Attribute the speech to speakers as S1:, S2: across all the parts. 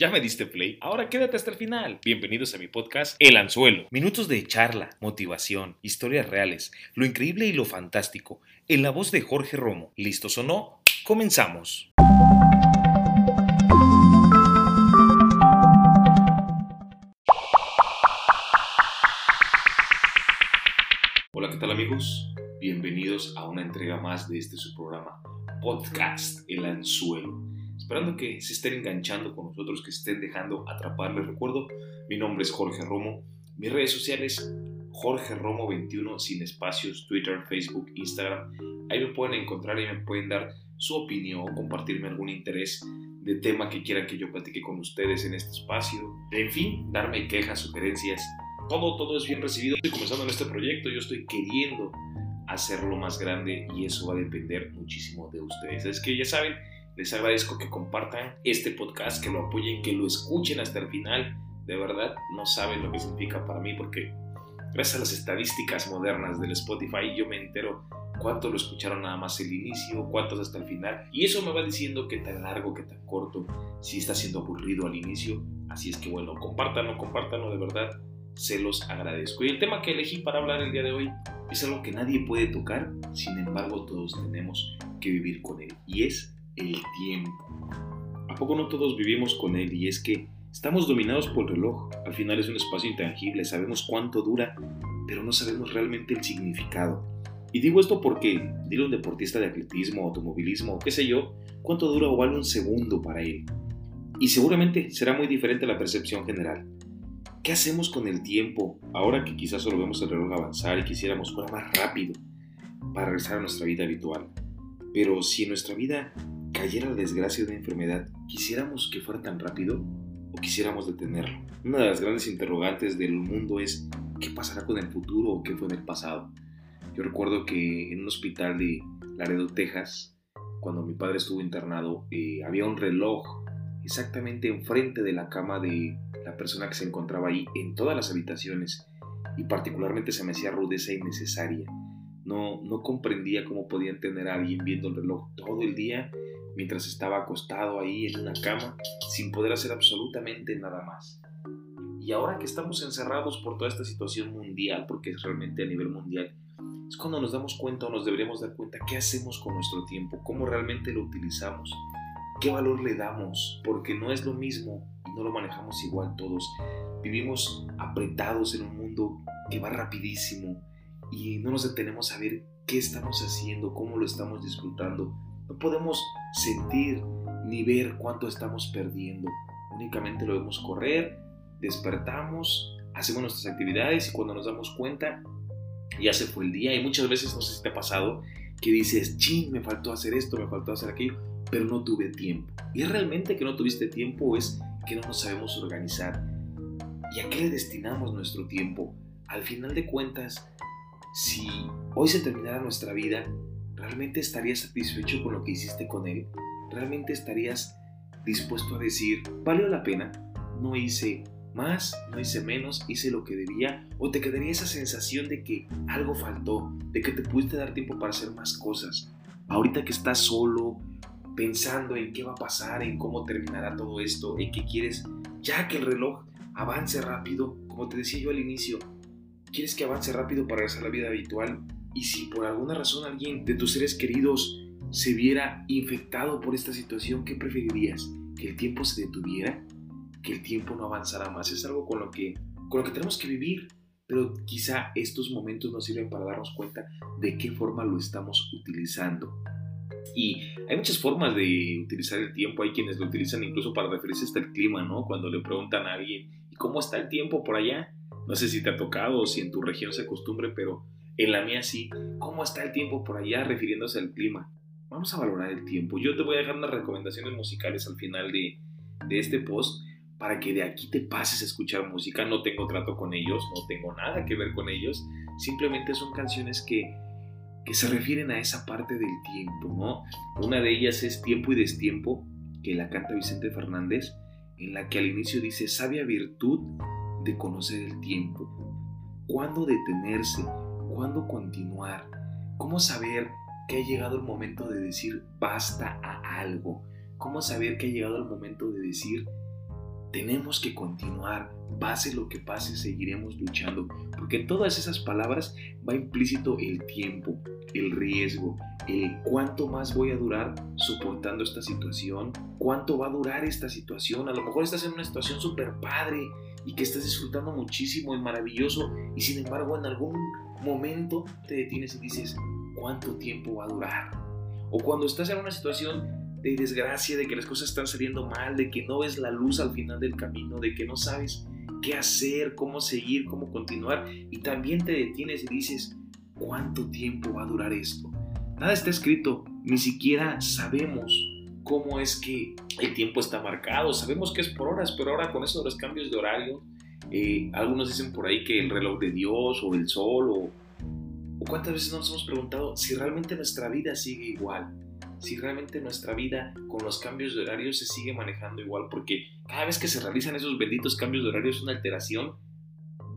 S1: ¿Ya me diste play? Ahora quédate hasta el final. Bienvenidos a mi podcast El Anzuelo. Minutos de charla, motivación, historias reales, lo increíble y lo fantástico, en la voz de Jorge Romo. ¿Listos o no? Comenzamos. Hola, ¿qué tal amigos? Bienvenidos a una entrega más de este su programa, Podcast El Anzuelo esperando que se estén enganchando con nosotros, que se estén dejando atrapar. Les recuerdo, mi nombre es Jorge Romo, mis redes sociales, Jorge Romo 21, sin espacios, Twitter, Facebook, Instagram. Ahí me pueden encontrar y me pueden dar su opinión, compartirme algún interés de tema que quieran que yo platique con ustedes en este espacio. En fin, darme quejas, sugerencias. Todo, todo es bien recibido. Estoy comenzando en este proyecto, yo estoy queriendo hacerlo más grande y eso va a depender muchísimo de ustedes. Es que ya saben, les agradezco que compartan este podcast, que lo apoyen, que lo escuchen hasta el final. De verdad, no saben lo que significa para mí porque gracias a las estadísticas modernas del Spotify yo me entero cuántos lo escucharon nada más el inicio, cuántos hasta el final. Y eso me va diciendo qué tan largo, qué tan corto, si está siendo aburrido al inicio. Así es que bueno, compártanlo, compártanlo de verdad. Se los agradezco. Y el tema que elegí para hablar el día de hoy es algo que nadie puede tocar, sin embargo todos tenemos que vivir con él. Y es el tiempo. ¿A poco no todos vivimos con él? Y es que estamos dominados por el reloj. Al final es un espacio intangible, sabemos cuánto dura, pero no sabemos realmente el significado. Y digo esto porque, dile a un deportista de atletismo, automovilismo, qué sé yo, cuánto dura o vale un segundo para él. Y seguramente será muy diferente la percepción general. ¿Qué hacemos con el tiempo ahora que quizás solo vemos el reloj avanzar y quisiéramos fuera más rápido para regresar a nuestra vida habitual? Pero si en nuestra vida cayera la desgracia de una enfermedad, ¿quisiéramos que fuera tan rápido o quisiéramos detenerlo? Una de las grandes interrogantes del mundo es ¿qué pasará con el futuro o qué fue en el pasado? Yo recuerdo que en un hospital de Laredo, Texas, cuando mi padre estuvo internado, eh, había un reloj exactamente enfrente de la cama de la persona que se encontraba ahí en todas las habitaciones y particularmente se me hacía rudeza innecesaria. No, no comprendía cómo podían tener a alguien viendo el reloj todo el día mientras estaba acostado ahí en una cama sin poder hacer absolutamente nada más. Y ahora que estamos encerrados por toda esta situación mundial, porque es realmente a nivel mundial, es cuando nos damos cuenta o nos deberíamos dar cuenta qué hacemos con nuestro tiempo, cómo realmente lo utilizamos, qué valor le damos, porque no es lo mismo y no lo manejamos igual todos. Vivimos apretados en un mundo que va rapidísimo y no nos detenemos a ver qué estamos haciendo, cómo lo estamos disfrutando, no podemos sentir ni ver cuánto estamos perdiendo. Únicamente lo vemos correr, despertamos, hacemos nuestras actividades y cuando nos damos cuenta ya se fue el día. Y muchas veces, no sé si te ha pasado, que dices, ching, me faltó hacer esto, me faltó hacer aquello, pero no tuve tiempo. ¿Y es realmente que no tuviste tiempo es que no nos sabemos organizar? ¿Y a qué le destinamos nuestro tiempo? Al final de cuentas, si hoy se terminara nuestra vida, ¿realmente estarías satisfecho con lo que hiciste con él? ¿Realmente estarías dispuesto a decir, valió la pena? No hice más, no hice menos, hice lo que debía, o te quedaría esa sensación de que algo faltó, de que te pudiste dar tiempo para hacer más cosas. Ahorita que estás solo, pensando en qué va a pasar, en cómo terminará todo esto, en qué quieres, ya que el reloj avance rápido, como te decía yo al inicio, quieres que avance rápido para regresar a la vida habitual, y si por alguna razón alguien de tus seres queridos se viera infectado por esta situación, ¿qué preferirías? ¿Que el tiempo se detuviera? ¿Que el tiempo no avanzara más? Es algo con lo que, con lo que tenemos que vivir, pero quizá estos momentos nos sirven para darnos cuenta de qué forma lo estamos utilizando. Y hay muchas formas de utilizar el tiempo, hay quienes lo utilizan incluso para referirse hasta el clima, ¿no? Cuando le preguntan a alguien, ¿y cómo está el tiempo por allá? No sé si te ha tocado o si en tu región se acostumbre, pero en la mía sí. ¿Cómo está el tiempo por allá refiriéndose al clima? Vamos a valorar el tiempo. Yo te voy a dejar unas recomendaciones musicales al final de, de este post para que de aquí te pases a escuchar música. No tengo trato con ellos, no tengo nada que ver con ellos. Simplemente son canciones que, que se refieren a esa parte del tiempo, ¿no? Una de ellas es Tiempo y Destiempo, que la canta Vicente Fernández, en la que al inicio dice, sabia virtud de conocer el tiempo. ¿Cuándo detenerse? ¿Cuándo continuar? ¿Cómo saber que ha llegado el momento de decir basta a algo? ¿Cómo saber que ha llegado el momento de decir tenemos que continuar, pase lo que pase, seguiremos luchando, porque en todas esas palabras va implícito el tiempo, el riesgo, el cuánto más voy a durar soportando esta situación, cuánto va a durar esta situación. A lo mejor estás en una situación súper padre y que estás disfrutando muchísimo y maravilloso y sin embargo en algún momento te detienes y dices, ¿cuánto tiempo va a durar? O cuando estás en una situación de desgracia, de que las cosas están saliendo mal, de que no ves la luz al final del camino, de que no sabes qué hacer, cómo seguir, cómo continuar, y también te detienes y dices, ¿cuánto tiempo va a durar esto? Nada está escrito, ni siquiera sabemos cómo es que el tiempo está marcado, sabemos que es por horas, pero ahora con eso de los cambios de horario, eh, algunos dicen por ahí que el reloj de Dios o el sol o, o cuántas veces nos hemos preguntado si realmente nuestra vida sigue igual si realmente nuestra vida con los cambios de horario se sigue manejando igual, porque cada vez que se realizan esos benditos cambios de horario es una alteración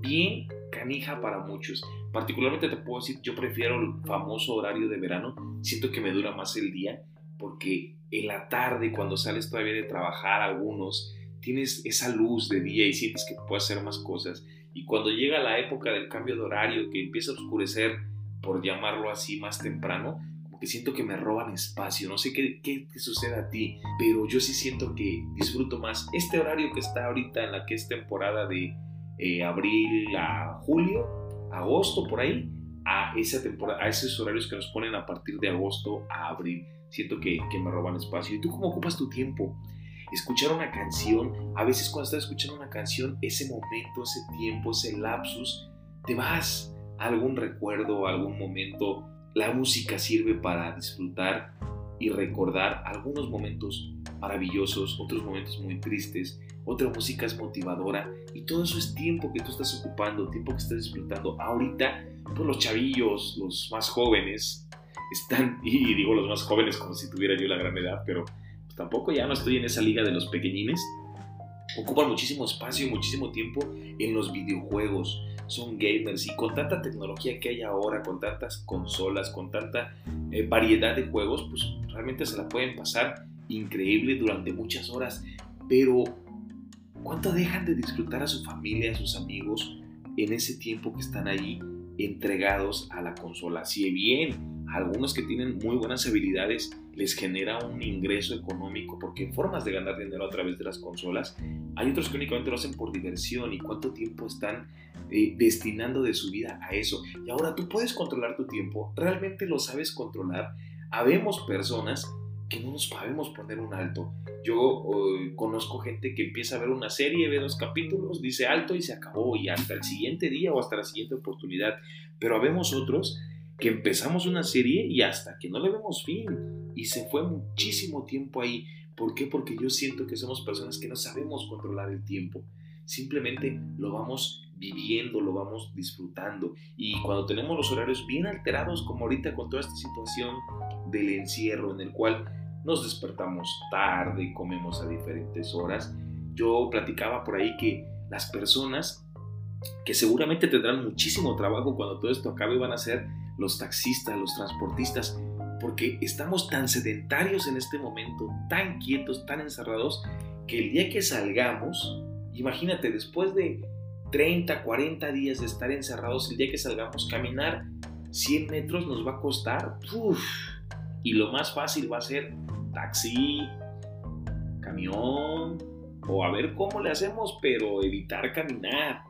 S1: bien canija para muchos. Particularmente te puedo decir, yo prefiero el famoso horario de verano, siento que me dura más el día, porque en la tarde, cuando sales todavía de trabajar, algunos, tienes esa luz de día y sientes que puedes hacer más cosas. Y cuando llega la época del cambio de horario, que empieza a oscurecer, por llamarlo así, más temprano, que siento que me roban espacio. No sé qué, qué, sucede a ti, pero yo sí siento que disfruto más este horario que está ahorita en la que es temporada de eh, abril a julio, agosto, por ahí, a, esa temporada, a esos horarios que nos ponen a partir de agosto a abril. Siento que, que me roban espacio. ¿Y tú cómo ocupas tu tiempo? Escuchar una canción, a veces cuando estás escuchando una canción, ese momento, ese tiempo, ese lapsus, te vas a algún recuerdo, algún momento la música sirve para disfrutar y recordar algunos momentos maravillosos, otros momentos muy tristes, otra música es motivadora y todo eso es tiempo que tú estás ocupando, tiempo que estás disfrutando. Ahorita, pues los chavillos, los más jóvenes, están, y digo los más jóvenes como si tuviera yo la gran edad, pero pues tampoco ya no estoy en esa liga de los pequeñines, ocupan muchísimo espacio y muchísimo tiempo en los videojuegos son gamers y con tanta tecnología que hay ahora, con tantas consolas, con tanta eh, variedad de juegos, pues realmente se la pueden pasar increíble durante muchas horas. Pero, ¿cuánto dejan de disfrutar a su familia, a sus amigos en ese tiempo que están ahí entregados a la consola? Si bien algunos que tienen muy buenas habilidades les genera un ingreso económico porque hay formas de ganar dinero a través de las consolas, hay otros que únicamente lo hacen por diversión y cuánto tiempo están eh, destinando de su vida a eso. Y ahora tú puedes controlar tu tiempo, realmente lo sabes controlar. Habemos personas que no nos sabemos poner un alto. Yo conozco gente que empieza a ver una serie, ve dos capítulos, dice alto y se acabó y hasta el siguiente día o hasta la siguiente oportunidad. Pero habemos otros que empezamos una serie y hasta que no le vemos fin y se fue muchísimo tiempo ahí. ¿Por qué? Porque yo siento que somos personas que no sabemos controlar el tiempo. Simplemente lo vamos viviendo, lo vamos disfrutando. Y cuando tenemos los horarios bien alterados, como ahorita con toda esta situación del encierro en el cual nos despertamos tarde, comemos a diferentes horas, yo platicaba por ahí que las personas que seguramente tendrán muchísimo trabajo cuando todo esto acabe van a ser los taxistas, los transportistas, porque estamos tan sedentarios en este momento, tan quietos, tan encerrados, que el día que salgamos, imagínate, después de 30, 40 días de estar encerrados, el día que salgamos, caminar 100 metros nos va a costar, y lo más fácil va a ser taxi, camión, o a ver cómo le hacemos, pero evitar caminar.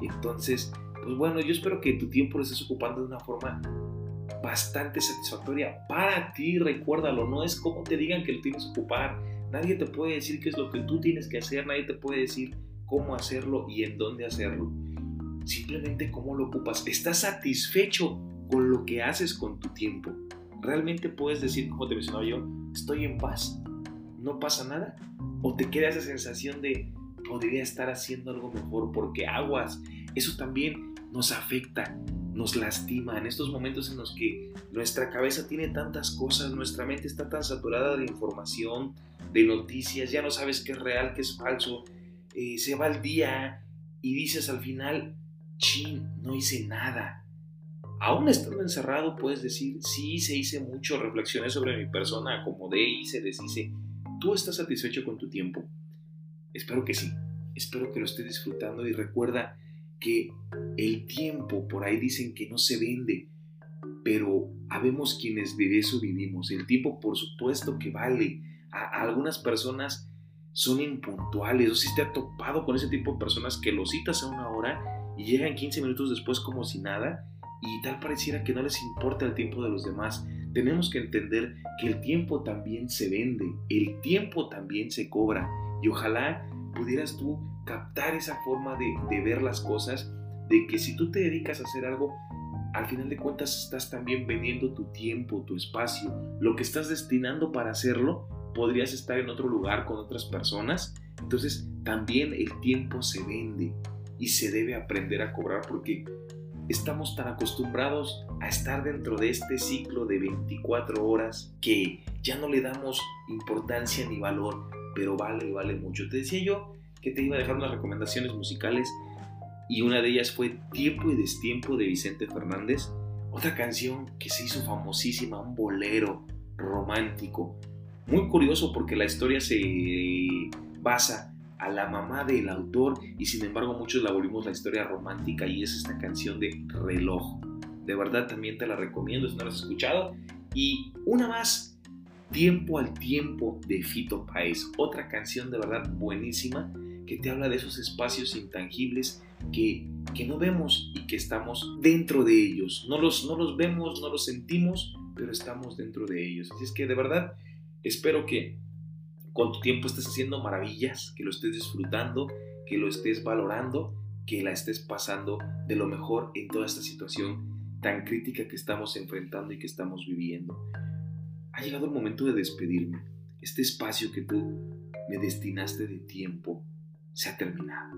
S1: Entonces, pues bueno, yo espero que tu tiempo lo estés ocupando de una forma bastante satisfactoria para ti, recuérdalo, no es como te digan que lo tienes que ocupar, nadie te puede decir qué es lo que tú tienes que hacer, nadie te puede decir cómo hacerlo y en dónde hacerlo. Simplemente cómo lo ocupas. ¿Estás satisfecho con lo que haces con tu tiempo? ¿Realmente puedes decir, como te mencionaba yo, estoy en paz? ¿No pasa nada? ¿O te queda esa sensación de podría estar haciendo algo mejor porque aguas? Eso también nos afecta, nos lastima en estos momentos en los que nuestra cabeza tiene tantas cosas, nuestra mente está tan saturada de información, de noticias, ya no sabes qué es real, qué es falso, eh, se va el día y dices al final, chin, no hice nada. Aún estando encerrado puedes decir, sí, se hice mucho, reflexioné sobre mi persona, acomodé, hice, deshice. ¿Tú estás satisfecho con tu tiempo? Espero que sí. Espero que lo estés disfrutando y recuerda que el tiempo, por ahí dicen que no se vende, pero habemos quienes de eso vivimos. El tiempo, por supuesto que vale. A, algunas personas son impuntuales, o si te ha topado con ese tipo de personas que lo citas a una hora y llegan 15 minutos después como si nada y tal pareciera que no les importa el tiempo de los demás. Tenemos que entender que el tiempo también se vende, el tiempo también se cobra y ojalá pudieras tú captar esa forma de, ver las cosas, de que si tú te dedicas a hacer algo, al final de cuentas estás también vendiendo tu tiempo, tu espacio, lo que estás destinando para hacerlo, podrías estar en otro lugar con otras personas. Entonces también el tiempo se vende y se debe aprender a cobrar porque estamos tan acostumbrados a estar dentro de este ciclo de 24 horas que ya no le damos importancia ni valor, pero vale, vale mucho. Te decía yo que te iba a dejar unas recomendaciones musicales y una de ellas fue Tiempo y Destiempo de Vicente Fernández, otra canción que se hizo famosísima, un bolero romántico. Muy curioso porque la historia se basa a la mamá del autor y sin embargo muchos la volvimos la historia romántica y es esta canción de reloj. De verdad también te la recomiendo si no la has escuchado. Y una más, Tiempo al Tiempo de Fito Paez, otra canción de verdad buenísima que te habla de esos espacios intangibles que, que no vemos y que estamos dentro de ellos. No los, no los vemos, no los sentimos, pero estamos dentro de ellos. Así es que de verdad espero que con tu tiempo estés haciendo maravillas, que lo estés disfrutando, que lo estés valorando, que la estés pasando de lo mejor en toda esta situación tan crítica que estamos enfrentando y que estamos viviendo. Ha llegado el momento de despedirme. Este espacio que tú me destinaste de tiempo se ha terminado.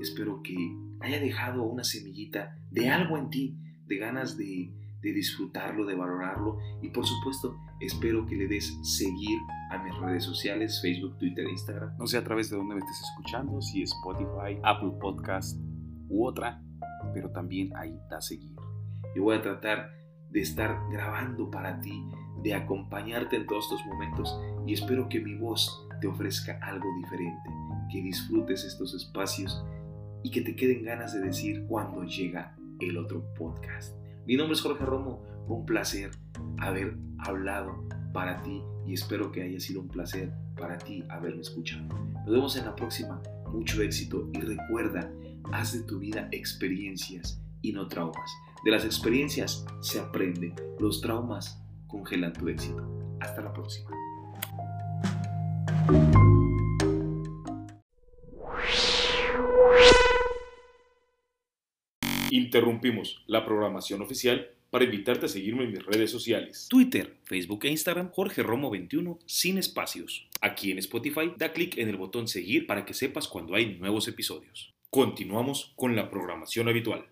S1: Espero que haya dejado una semillita de algo en ti, de ganas de, disfrutarlo, de valorarlo y por supuesto espero que le des seguir a mis redes sociales, Facebook, Twitter Instagram.
S2: No sé a través de dónde me estés escuchando, si Spotify, Apple Podcast u otra, pero también ahí da seguir.
S1: Yo voy a tratar de estar grabando para ti, de acompañarte en todos estos momentos y espero que mi voz te ofrezca algo diferente que disfrutes estos espacios y que te queden ganas de decir cuando llega el otro podcast. Mi nombre es Jorge Romo, un placer haber hablado para ti y espero que haya sido un placer para ti haberme escuchado. Nos vemos en la próxima, mucho éxito y recuerda, haz de tu vida experiencias y no traumas. De las experiencias se aprende, los traumas congelan tu éxito. Hasta la próxima.
S2: Interrumpimos la programación oficial para invitarte a seguirme en mis redes sociales.
S1: Twitter, Facebook e Instagram, Jorge Romo 21, sin espacios. Aquí en Spotify, da clic en el botón seguir para que sepas cuando hay nuevos episodios. Continuamos con la programación habitual.